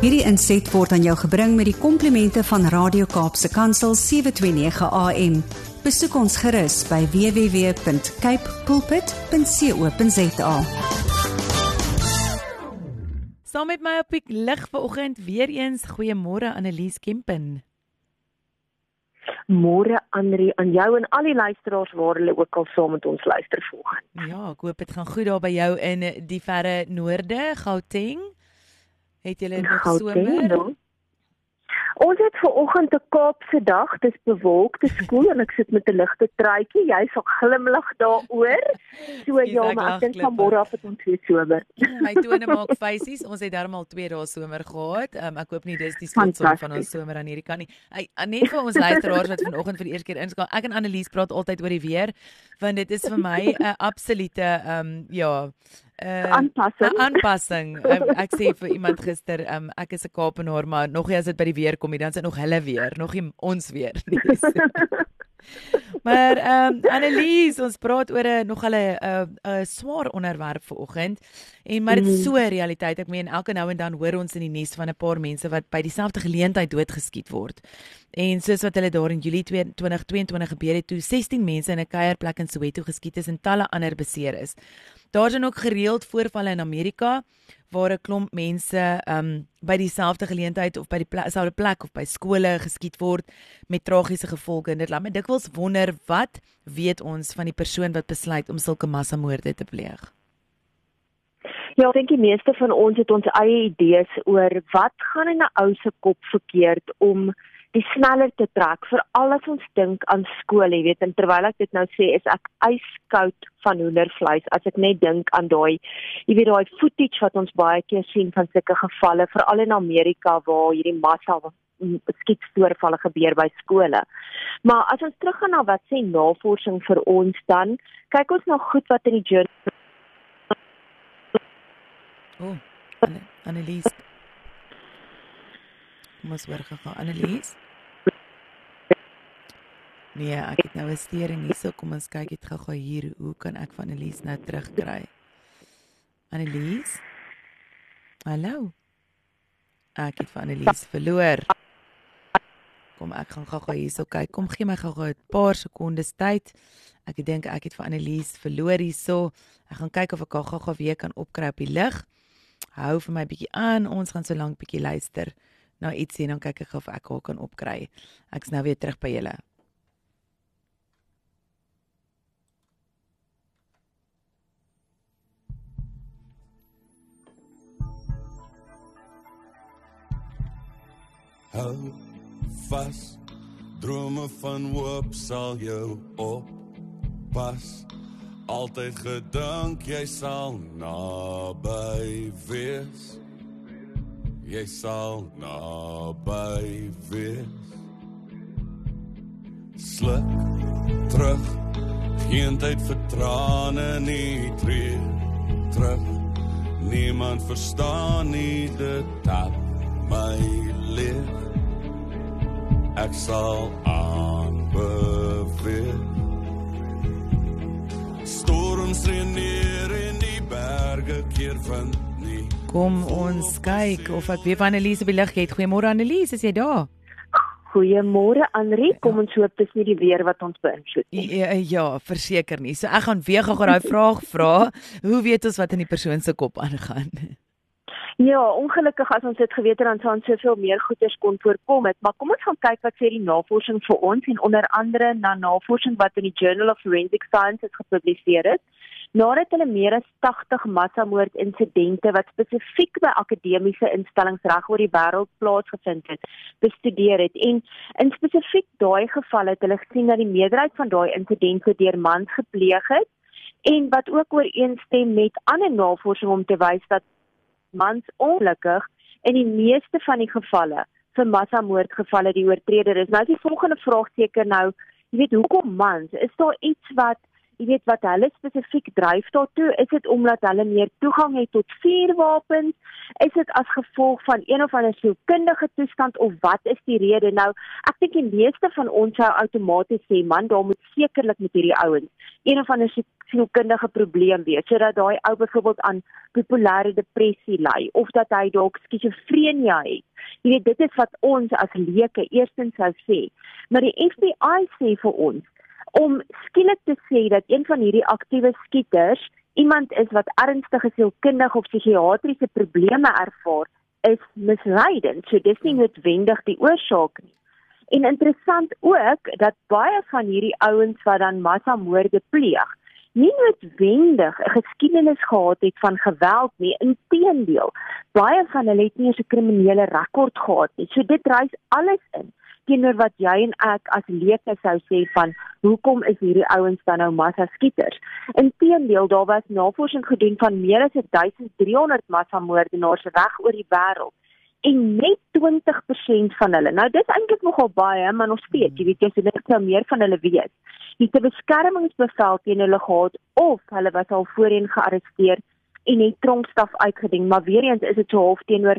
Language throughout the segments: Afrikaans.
Hierdie inset word aan jou gebring met die komplimente van Radio Kaapse Kansel 729 AM. Besoek ons gerus by www.cape pulpit.co.za. Saam met my op die lig vanoggend weer eens goeiemôre Annelies Kempen. Môre Andri aan jou en al die luisteraars waar hulle ook al saam met ons luister volgens. Ja, ek hoop dit gaan goed daar by jou in die verre noorde, Gauteng. Het julle nog somer? Ons het ver oggend 'n Kaapse dag, dis bewolk, dis koel en ek sit met 'n ligte truitjie. Jy sal glimlag daaroor. So ja, maar ek dink van môre af het ons weer somer. My tone maak feesies. Ons het darmal 2 dae somer gehad. Um, ek hoop nie dis die skotsom van ons somer aan hierdie kant nie. Ek net vir ons luisteraars wat vanoggend vir die eerste keer inskakel. Ek en Annelies praat altyd oor die weer want dit is vir my 'n absolute ehm um, ja, uh, aanpassing. Aanpassing. Um, ek sê vir iemand gister, um, ek is 'n Kaapenaar, maar nog nie as dit by die weer kom nie, dan is dit nog hulle weer, nog nie ons weer nie. maar ehm um, Annelies, ons praat oor 'n nog hulle 'n 'n swaar onderwerp vir oggend. En maar dit is mm. so 'n realiteit. Ek meen elke nou en dan hoor ons in die nuus van 'n paar mense wat by dieselfde geleentheid doodgeskiet word. En soos wat hulle daar in Julie 2022 gebeur het toe 16 mense in 'n kuierplek in Soweto geskiet is en talle ander beseer is. Daar's dan ook gereeld voorvalle in Amerika waar 'n klomp mense um by dieselfde geleentheid of by dieselfde plek of by skole geskiet word met tragiese gevolge. En dit laat my dikwels wonder wat weet ons van die persoon wat besluit om sulke massamoorde te pleeg? Ja, ek dink die meeste van ons het ons eie idees oor wat gaan in 'n ou se kop verkeerd om die sneller te trek vir al wat ons dink aan skool, jy weet, en terwyl ek dit nou sê, is ek yskoud van hoendervleis as ek net dink aan daai jy weet daai footage wat ons baie keer sien van sulke gevalle, veral in Amerika waar hierdie massa skietstoorvalle gebeur by skole. Maar as ons teruggaan na wat sê navorsing vir ons dan, kyk ons na goed wat in die journal Oh, Annelies. Kom ons hoor gou Annelies. Nee, ek het nou 'n stering hierso. Kom ons kyk dit gou-gou hier. Hoe kan ek van Annelies nou terugkry? Annelies? Hallo. Ek het van Annelies verloor. Kom ek gaan gou-gou hierso kyk. Kom gee my gou-gou 'n paar sekondes tyd. Ek dink ek het vir Annelies verloor hierso. Ek gaan kyk of ek haar gou-gou weer kan opkry op die lig. Hou vir my bietjie aan. Ons gaan so lank bietjie luister na ietsie en dan kyk ek of ek haar kan opkry. Ek's nou weer terug by julle. Hou vas drome van hoop sal jou op pas altyd gedink jy sal naby jy sal naby wees. Sluk terug geen tyd vir trane nie. Tree terug niemand verstaan nie. Dit tap my leef ek sal aanbeweeg. Storms reën neer in die berge keer vind Kom ons kyk of ek weer van Annelies op die lig het. Goeiemôre Annelies, is jy daar? Goeiemôre Anri, kom ons hoop dis nie die weer wat ons beïnvloed nie. Ja, ja, verseker nie. So ek gaan weer gou daai vraag vra. Hoe weet ons wat in die persoon se kop aangaan? Ja, ongelukkig as ons dit geweet het dan sou ons soveel meer goeders kon voorkom het, maar kom ons gaan kyk wat sê die navorsing vir ons en onder andere na navorsing wat in die Journal of Forensic Sciences gepubliseer is nadat hulle meer as 80 massamoord insidente wat spesifiek by akademiese instellings reg oor die wêreld plaasgevind het, bestudeer het en in spesifiek daai gevalle het hulle gesien dat die meerderheid van daai insidente deur mans gepleeg het en wat ook ooreenstem met ander navorsing om te wys dat mans ongelukkig in die meeste van die gevalle vir massamoordgevalle die oortreder is. Nou is die volgende vraag seker nou, jy weet hoekom mans? Is daar iets wat jy weet wat hulle spesifiek dryf daartoe, is dit omdat hulle meer toegang het tot vuurwapens? Is dit as gevolg van een of ander sielkundige toestand of wat is die rede? Nou, ek dink die meeste van ons sou outomaties sê, man, daar moet sekerlik met hierdie ouens een of ander sielkundige probleem wees, sodat daai ou byvoorbeeld aan bipolêre depressie ly of dat hy dalk skizofrenie het. Jy weet, dit is wat ons as leuke eerstens sou sê. Maar die FBI sê vir ons om skielik te sê dat een van hierdie aktiewe skieters iemand is wat ernstige sielkundige of psigiatriese probleme ervaar, is misleidend. So dis nie noodwendig die oorsaak nie. En interessant ook dat baie van hierdie ouens wat dan massamoorde pleeg, nie noodwendig 'n geskiedenis gehad het van geweld nie. Inteendeel, baie van hulle het nie 'n kriminele rekord gehad nie. So dit reis alles in teenoor wat jy en ek as leuke sou sê van hoekom is hierdie ouens dan nou massa skieters? Inteendeel, daar was navorsing gedoen van meer as 1300 massamoordenaars reg oor die wêreld en net 20% van hulle. Nou dis eintlik nogal baie, maar nog steeds, jy weet jy sê net nou meer van hulle weet. Het 'n beskermingsbevel teen hulle gehad of hulle was al voorheen gearresteer en het tronkstraf uitgedien, maar weer eens is dit so half teenoor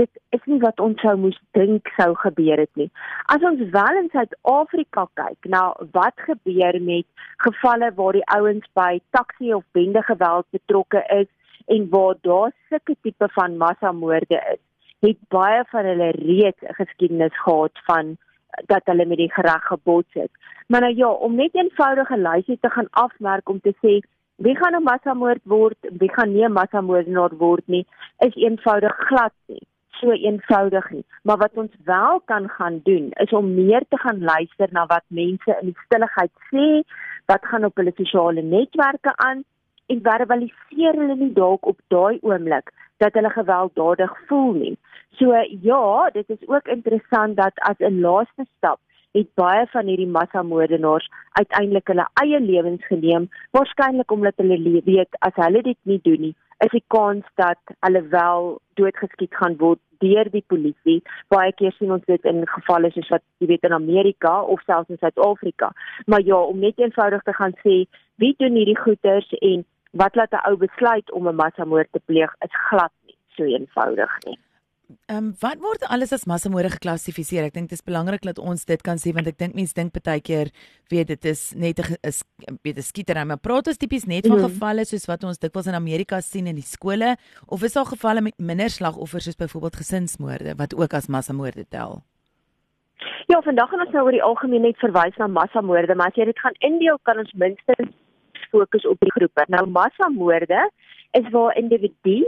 dit is nie wat ons sou moes dink sou gebeur het nie. As ons wel in Suid-Afrika kyk, nou wat gebeur met gevalle waar die ouens by taxi of bende geweld betrokke is en waar daar sulke tipe van massamoorde is het baie van hulle reeds 'n geskiedenis gehad van dat hulle met die gereg gebots het. Maar nou ja, om net eenvoudige lysie te gaan afmerk om te sê wie gaan 'n massamoord word, wie gaan nie 'n massamoordenaar word nie, is eenvoudig glad nie so eenvoudig nie. Maar wat ons wel kan gaan doen is om meer te gaan luister na wat mense in die stilligheid sê, wat gaan op hulle sosiale netwerke aan en verbaliseer hulle nie dalk op daai oomblik dat hulle gewelddadig voel nie. So ja, dit is ook interessant dat as 'n laaste stap het baie van hierdie massamoordenaars uiteindelik hulle eie lewens geneem, waarskynlik omdat hulle weet as hulle dit nie doen nie, is die kans dat hulle wel doodgeskiet gaan word deur die polisie. Baie keer sien ons dit in gevalle soos wat jy weet in Amerika of selfs in Suid-Afrika. Maar ja, om net eenvoudig te gaan sê wie doen hierdie goeters en wat laat 'n ou besluit om 'n massamoord te pleeg is glad nie so eenvoudig nie. Ehm um, wat word alles as massamoorde geklassifiseer? Ek dink dit is belangrik dat ons dit kan sê want ek dink mense dink baie keer weet dit is net 'n weet 'n skietery, maar praat ons tipies net van mm gevalle soos wat ons dikwels in Amerika sien in die skole of is daar gevalle met minder slagoffers soos byvoorbeeld gesinsmoorde wat ook as massamoorde tel? Ja, vandag gaan ons nou oor die algemeen net verwys na massamoorde, maar as jy dit gaan indeel kan ons minstens fokus op die groepe. Nou massamoorde is waar individu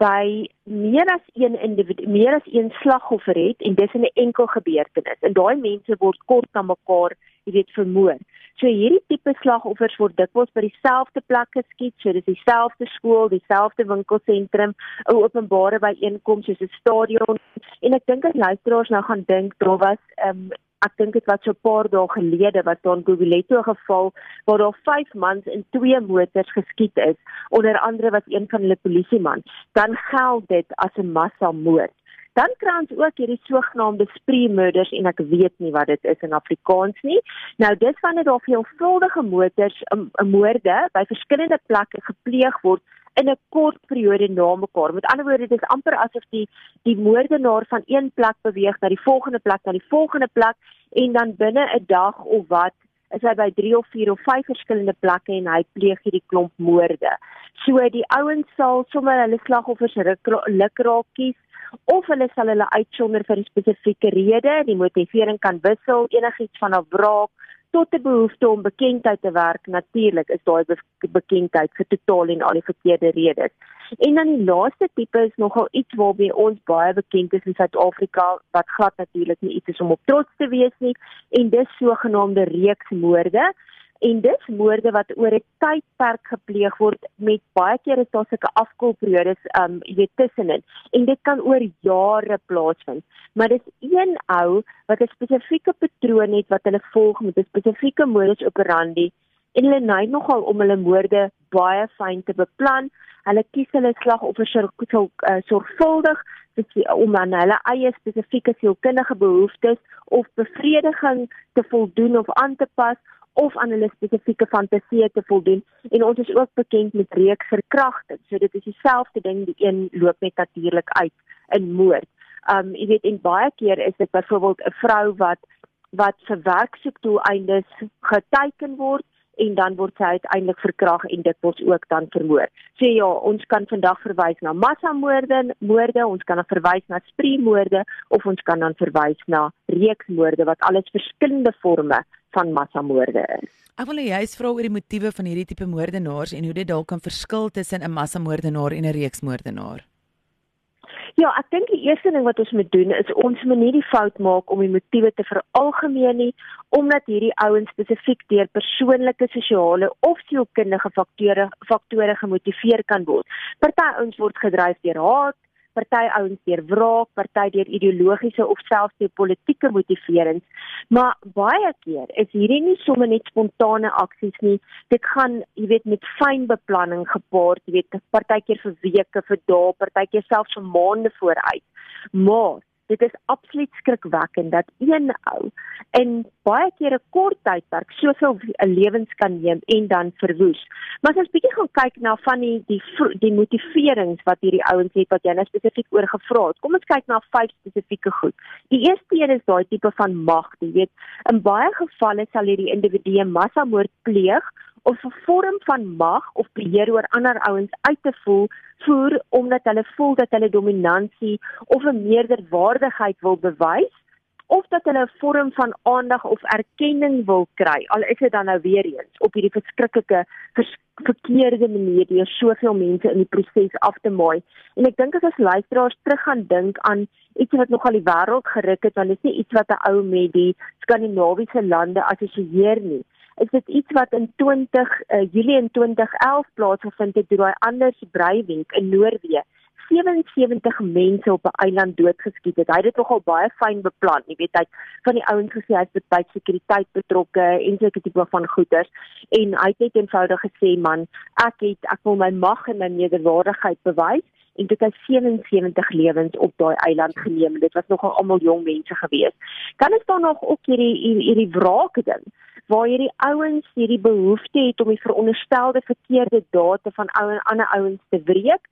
by meer as een individu, meer as een slagoffer het en dis in 'n enkel gebeurtenis. En daai mense word kort na mekaar, jy weet, vermoor. So hierdie tipe slagoffers word dikwels by dieselfde plek geskiet, so dis dieselfde skool, dieselfde winkelsentrum, 'n openbare byeenkoms soos 'n stadion. En ek dink as luisteraars nou gaan dink, daar was ehm um, ek dink dit was so 'n paar dae gelede wat daar in Guguletto geval waar daar 5 mans in twee motors geskiet is. Onder andere was een van hulle polisieman. Dan geld dit as 'n massamoord. Dan kry ons ook hierdie sogenaamde spree murders en ek weet nie wat dit is in Afrikaans nie. Nou dis wanneer daar veelvuldige motors 'n moorde by verskillende plekke gepleeg word in 'n kort periode na mekaar. Met ander woorde, dit is amper asof die die moordenaar van een plek beweeg na die volgende plek, na die volgende plek en dan binne 'n dag of wat is hy by 3 of 4 of 5 verskillende plekke en hy pleeg hierdie klomp moorde. So die ouens sal sommer hulle slagoffers ruk raak kies of hulle sal hulle uitsonder vir 'n spesifieke rede, die motivering kan wissel, enigiets van 'n wraak tot 'n behoefte om bekendheid te werk. Natuurlik is daai bekendheid vir totaal en al die verkeerde redes. En dan die laaste tipe is nogal iets waarby ons baie bekend is in Suid-Afrika wat glad natuurlik nie iets is om op trots te wees nie en dis sogenaamde reeksmoorde en dis moorde wat oor 'n tydperk gepleeg word met baie keer is daar sulke afkoelperiodes um jy weet tussenin. En dit kan oor jare plaasvind. Maar dis een ou wat 'n spesifieke patroon het wat hulle volg met 'n spesifieke modus operandi en hulle neig nogal om hulle moorde baie fyn te beplan. Hulle kies hulle slagoffers uh, sorgvuldig om aan hulle eie spesifieke sielkundige behoeftes of bevrediging te voldoen of aan te pas of aan hulle spesifieke fantasieë te voldoen en ons is ook bekend met reeksverkrachting. So dit is dieselfde ding, die een loop net natuurlik uit in moord. Um jy weet en baie keer is dit byvoorbeeld 'n vrou wat wat vir werksoekdoeleindes geteken word en dan word sy uiteindelik verkragt en dit word ook dan vermoor. So ja, ons kan vandag verwys na massamoorde, moorde, ons kan verwys na spreemoorde of ons kan dan verwys na reeksmoorde wat alles verskillende forme van massamoorde is. Ek wil juist vra oor die motiewe van hierdie tipe moordenaars en hoe dit dalk kan verskil tussen 'n massamoordenaar en 'n reeksmoordenaar. Ja, ek dink die eerste ding wat ons moet doen is ons moet nie die fout maak om die motiewe te veralgemeen nie, omdat hierdie ouens spesifiek deur persoonlike, sosiale of sielkundige faktore faktore gemotiveer kan word. Party ouens word gedryf deur haat, party ouens deur wraak, party deur ideologiese of selfs deur politieke motiverings. Maar baie keer is hierdie nie sommer net spontane aksies nie. Dit gaan, jy weet, met fyn beplanning gepaard, jy weet, partykeer vir weke, vir dae, partykeer selfs vir maande vooruit. Maar dit is absoluut skrikwekkend dat een ou in baie keer 'n kort tydperk soveel lewens kan neem en dan verwoes. Maar as ons bietjie gaan kyk na van die die die motiverings wat hierdie ouens het wat jy nou spesifiek oor gevra het. Kom ons kyk na vyf spesifieke goed. Die eerste een is daai tipe van mag, jy weet, in baie gevalle sal hierdie individu massamoord pleeg of 'n vorm van mag of beheer oor ander ouens uit te voel voer omdat hulle voel dat hulle dominansie of 'n meerderwaardigheid wil bewys of dat hulle 'n vorm van aandag of erkenning wil kry. Al is dit dan nou weer eens op hierdie verskriklike vers verkeerde manier deur soveel mense in die proses af te maai. En ek dink as ons luisteraars terug gaan dink aan iets wat nogal die wêreld geruk het want dit is nie iets wat 'n ou met die skandinawiese lande assosieer nie is dit iets wat in 20 uh, Julie in 2011 plaasgevind het deur daai Anders Breivik in Noorwe? 77 mense op 'n eiland doodgeskiet het. Hy het dit nogal baie fyn beplan, jy weet hy van die ouens gesê hy's by sekuriteit betrokke en seker tipe van goeders en hy het net eenvoudig gesê man, ek het ek wil my mag en my nederwaardigheid bewys en dit het 77 lewens op daai eiland geneem. Dit was nogal almal jong mense gewees. Dan is daar nog ook hierdie hierdie wraak ding waar hierdie ouens hierdie behoefte het om die veronderstelde verkeerde dade van ou en ander ouens te wreek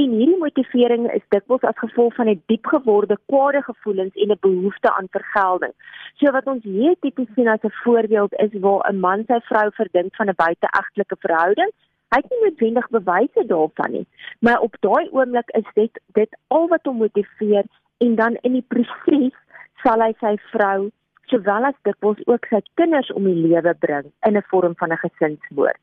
en hierdie motivering is dikwels as gevolg van 'n diep geworde kwade gevoelens en 'n behoefte aan vergelding. So wat ons hier tipies sien as 'n voorbeeld is waar 'n man sy vrou verdink van 'n buiteegtelike verhouding. Hy het nie noodwendig bewyse daarvan nie, maar op daai oomblik is dit dit al wat hom motiveer en dan in die proses sal hy sy vrou sowel as dikwels ook sy kinders om die lewe bring in 'n vorm van 'n gesinsmoord.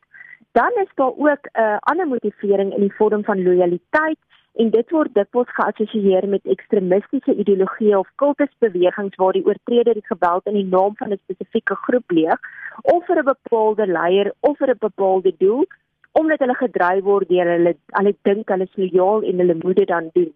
Dan is daar ook 'n uh, ander motivering in die vorm van lojaliteit en dit word dikwels geassosieer met ekstremistiese ideologieë of kultusbewegings waar die oortreder die geweld in die naam van 'n spesifieke groep pleeg of vir 'n bepaalde leier of vir 'n bepaalde doel omdat hulle gedryf word deur hulle hulle dink hulle is lojaal en hulle moet dit dan doen.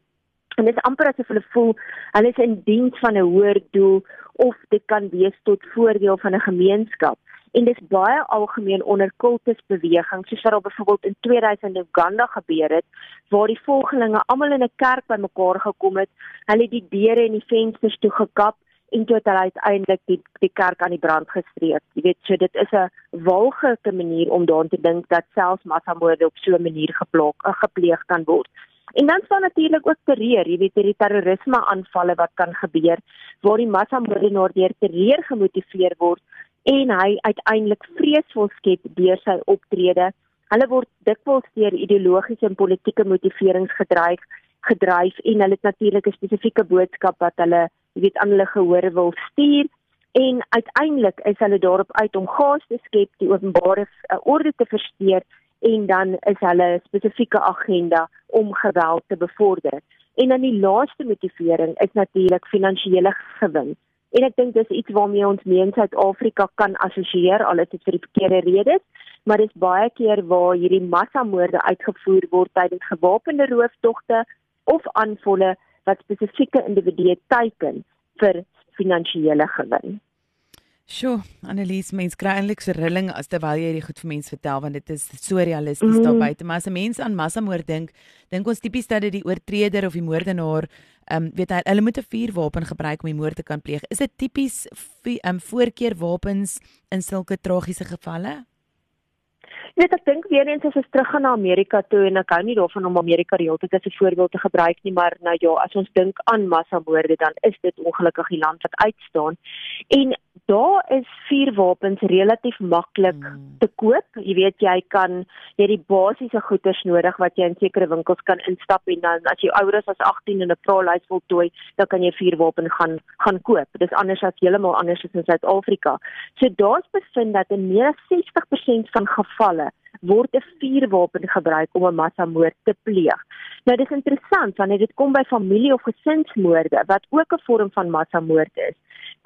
En dit is amper asof hulle voel hulle is in diens van 'n hoër doel of dit kan wees tot voordeel van 'n gemeenskap. En dit is baie algemeen onder kultusbewegings, soos wat al byvoorbeeld in 2000 in Uganda gebeur het, waar die volgelinge almal in 'n kerk bymekaar gekom het, hulle die deure en die vensters toegekap en toe het hulle uiteindelik die die kerk aan die brand gestreek. Jy weet, so dit is 'n walglike manier om daaraan te dink dat selfs massamoorde op so 'n manier geplaag, gepleeg kan word. En dan staan natuurlik ook terreur, jy weet, hierdie terrorisme aanvalle wat kan gebeur waar die massamoordenaar deur terreur gemotiveer word en hy uiteindelik vreesvol skep deur sy optrede. Hulle word dikwels deur ideologiese en politieke motiverings gedryf gedryf en hulle het natuurlik 'n spesifieke boodskap wat hulle, jy weet, aan hulle gehoor wil stuur en uiteindelik is hulle daarop uit om gas te skep, die openbare uh, orde te versteur en dan is hulle spesifieke agenda om geweld te bevorder. En dan die laaste motivering is natuurlik finansiële gewin. En ek dink dis iets waarmee ons mee in Suid-Afrika kan assosieer al is dit vir die verkeerde redes, maar dit is baie keer waar hierdie massamoorde uitgevoer word tydens gewapende rooftogte of aanvalle wat spesifieke individue teiken vir finansiële gewin. Sjoe, Annelies, mens kry eintlik so rilling as terwyl jy dit goed vir mense vertel want dit is so realisties mm. daar buite. Maar as 'n mens aan massamoord dink, dink ons tipies dat dit die oortreder of die moordenaar ehm um, weet hy hulle moet 'n vuurwapen gebruik om die moord te kan pleeg. Is dit tipies ehm um, voorkeurwapens in sulke tragiese gevalle? Jy weet ek dink weer eens as ons terug gaan na Amerika toe en ek hou nie daarvan om Amerika reeltyd as 'n voorbeeld te gebruik nie, maar nou ja, as ons dink aan massamoorde dan is dit ongelukkig die land wat uitstaan. En daar is vuurwapens relatief maklik hmm. te koop. Jy weet jy kan jy die basiese goeder nodig wat jy in sekere winkels kan instap en dan as jy ouer is as 18 en 'n praalys voltooi, dan kan jy vuurwapen gaan gaan koop. Dit is anders as heeltemal anders as in Suid-Afrika. So daar's bevind dat in meer as 60% van gevalle word 'n vuurwapen gebruik om 'n massamoord te pleeg. Nou dis interessant wanneer dit kom by familie of gesinsmoorde wat ook 'n vorm van massamoord is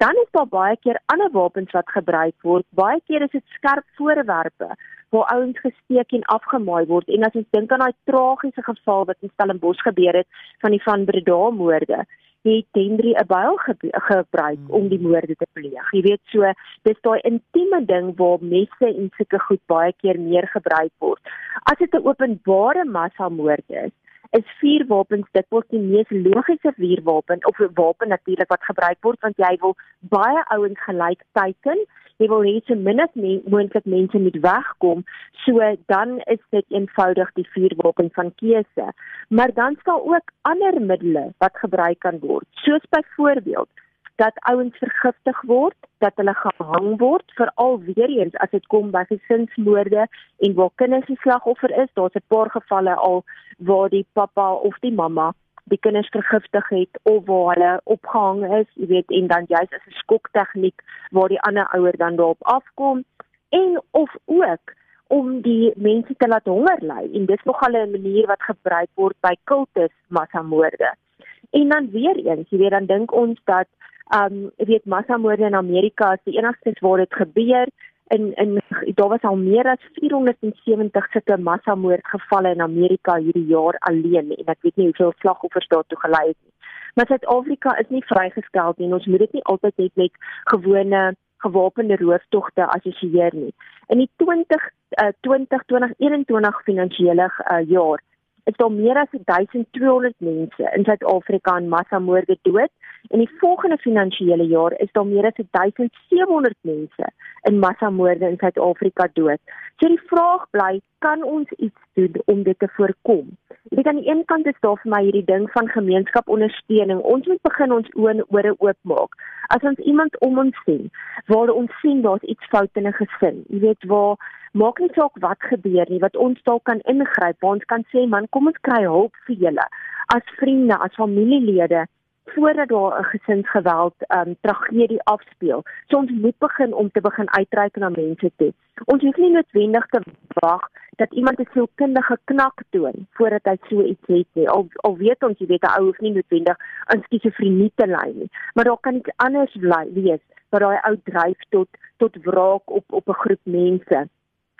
dan is daar baie keer ander wapens wat gebruik word. Baie keer is dit skerp voorwerpe waar ouens gesteek en afgemaai word. En as ons dink aan daai tragiese geval wat in Stellenbosch gebeur het van die van Breda moorde, het Henry 'n byl gebruik om die moorde te pleeg. Jy weet so, dis daai intieme ding waar messe en sulke goed baie keer meer gebruik word. As dit 'n openbare massamoord is, is vuurwapens dikwels die mees logiese vuurwapen of 'n wapen natuurlik wat gebruik word want jy wil baie ouens gelyk teiken. Jy wil hê so min as moontlik mense moet wegkom. So dan is dit eenvoudig die vuurwapen van keuse. Maar dan sal ook ander middele wat gebruik kan word soos byvoorbeeld dat ouens vergiftig word, dat hulle gehang word, veral weer eens as dit kom by gesinsmoorde en waar kinders die slagoffer is. Daar's 'n paar gevalle al waar die pappa of die mamma die kinders vergiftig het of waar hulle opgehang is, jy weet, en dan juist as 'n skoktegniek waar die ander ouer dan daarop afkom en of ook om die mense te laat honger ly en dis nogal 'n manier wat gebruik word by kultus massamoorde. En dan weer eens, jy weet, dan dink ons dat um weet massamoorde in Amerika is die enigste waar dit gebeur in in daar was al meer as 470 sulke massamoordgevalle in Amerika hierdie jaar alleen en ek weet nie hoeveel slagoffers daartoe gelei het nie. Maar Suid-Afrika is nie vrygestel nie en ons moet dit nie altyd net met gewone gewapende rooftogte assosieer nie. In die 20 uh, 20 2021 finansiële uh, jaar is daar meer as 1200 mense in Suid-Afrika aan massamoorde dood en die volgende finansiële jaar is daar meer as 1700 mense in massamoorde in Suid-Afrika dood. So die vraag bly, kan ons iets doen om dit te voorkom? Ek weet aan die een kant is daar vir my hierdie ding van gemeenskapondersteuning. Ons moet begin ons oë en ore oopmaak. As ons iemand om ons sien waar ons sien daar's iets fout in 'n gesin, jy weet waar maak nie saak wat gebeur nie, wat ons dalk kan ingryp, waar ons kan sê man, kom ons kry hulp vir julle as vriende, as familielede voordat daar 'n gesinsgeweld um tragedie afspeel. So ons moet begin om te begin uitreik na mense toe. Ons hoef nie noodwendig te wag dat iemand 'n sielkundige knak toon voordat hy so iets het nie. Al al weet ons jy weet 'n ou hoef nie noodwendig aan skizofrenie te ly nie, maar daar kan iets anders bly wees wat daai ou dryf tot tot wraak op op 'n groep mense.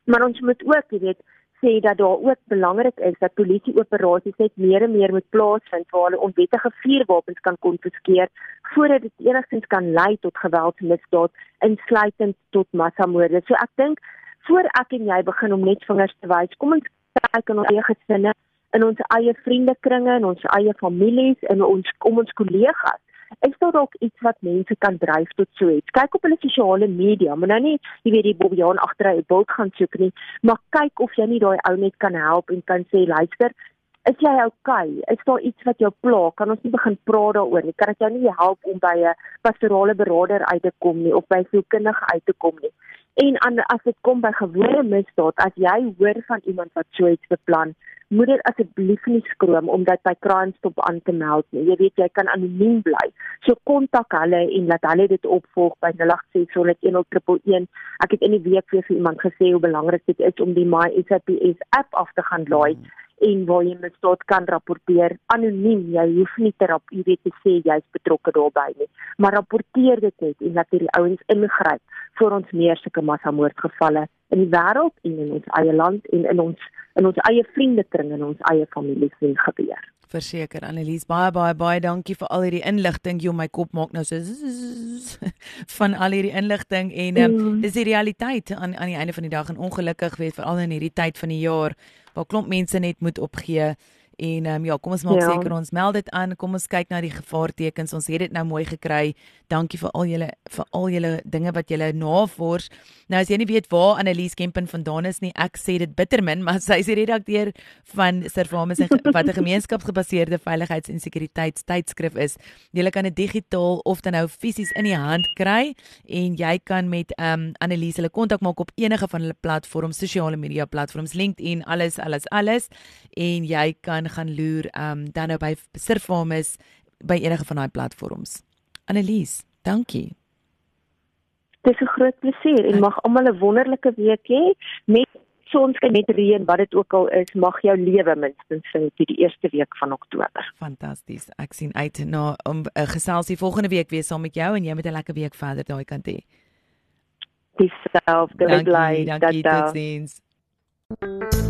Maar ons moet ook jy weet sê dat daar ook belangrik is dat polisieoperasies net meer en meer moet plaasvind waar hulle onwettige vuurwapens kan konfiskeer voordat dit enigstens kan lei tot geweldsmisdaad insluitend tot massamoorde. So ek dink voor ek en jy begin om net vingers te wys, kom ons kyk in ons eie gesinne, in ons eie vriendekringe, in ons eie families, in ons kom ons kollegas is daar dalk iets wat mense kan dryf tot so iets. Kyk op hulle sosiale media, maar nou nie jy weet die Bobbejaan agter 'n beeld gaan soek nie, maar kyk of jy nie daai ou net kan help en kan sê luister, is jy okay? Is daar iets wat jou pla? Kan ons nie begin praat daaroor nie? Kan ek jou nie help om by 'n pastorale beraader uit te kom nie of by 'n sielkundige uit te kom nie? En as dit kom by gewone misdaad, as jy hoor van iemand wat so iets beplan, moet dit asseblief nie skroom om dit by Crime Stop aan te meld nie. Jy weet jy kan anoniem bly. So kontak hulle en laat hulle dit opvolg by 08601011. Ek het in die week weer vir iemand gesê hoe belangrik dit is om die My SAPS app af te gaan laai. Hmm en waar jy misdaad kan rapporteer anoniem jy hoef nie te rap jy weet te sê jy's betrokke daarbey nie maar rapporteer dit net en laat hierdie ouens ingryp voor ons meer sulke massamoordgevalle in die wêreld en in ons eie land en in ons in ons eie vriendekring en ons eie familie sien gebeur. Verseker Annelies baie baie baie dankie vir al hierdie inligting. Jy my kop maak nou so van al hierdie inligting en um, mm. dis die realiteit aan aan die einde van die dag en ongelukkig weet veral in hierdie tyd van die jaar waar klomp mense net moet opgee en ehm um, ja, kom ons maak Ja. seker ons meld dit aan. Kom ons kyk na die gevaartekens. Ons het dit nou mooi gekry. Dankie vir al julle vir al julle dinge wat julle navors. Nou as jy nie weet waar Annelies Kempen vandaan is nie, ek sê dit bittermin, maar sy is die redakteur van Servamus en wat 'n gemeenskapsgebaseerde veiligheids- en sekuriteitstydskrif is. Jy kan dit digitaal of dan nou fisies in die hand kry en jy kan met ehm um, Annelies hulle kontak maak op enige van hulle platforms, sosiale media platforms, LinkedIn, alles alles alles en jy kan gaan loer um, dan nou by Servamus by enige van daai platforms. Annelies, dankie. Dis 'n groot plesier en mag almal 'n wonderlike week hê met sonskyn met reën wat dit ook al is, mag jou lewe minstens vir die eerste week van Oktober. Fantasties. Ek sien uit na om 'n uh, geselsie volgende week weer saam met jou en jy met 'n lekker week verder daai kant hê. Dieselfde Dankie, bly dankie, dat totsiens.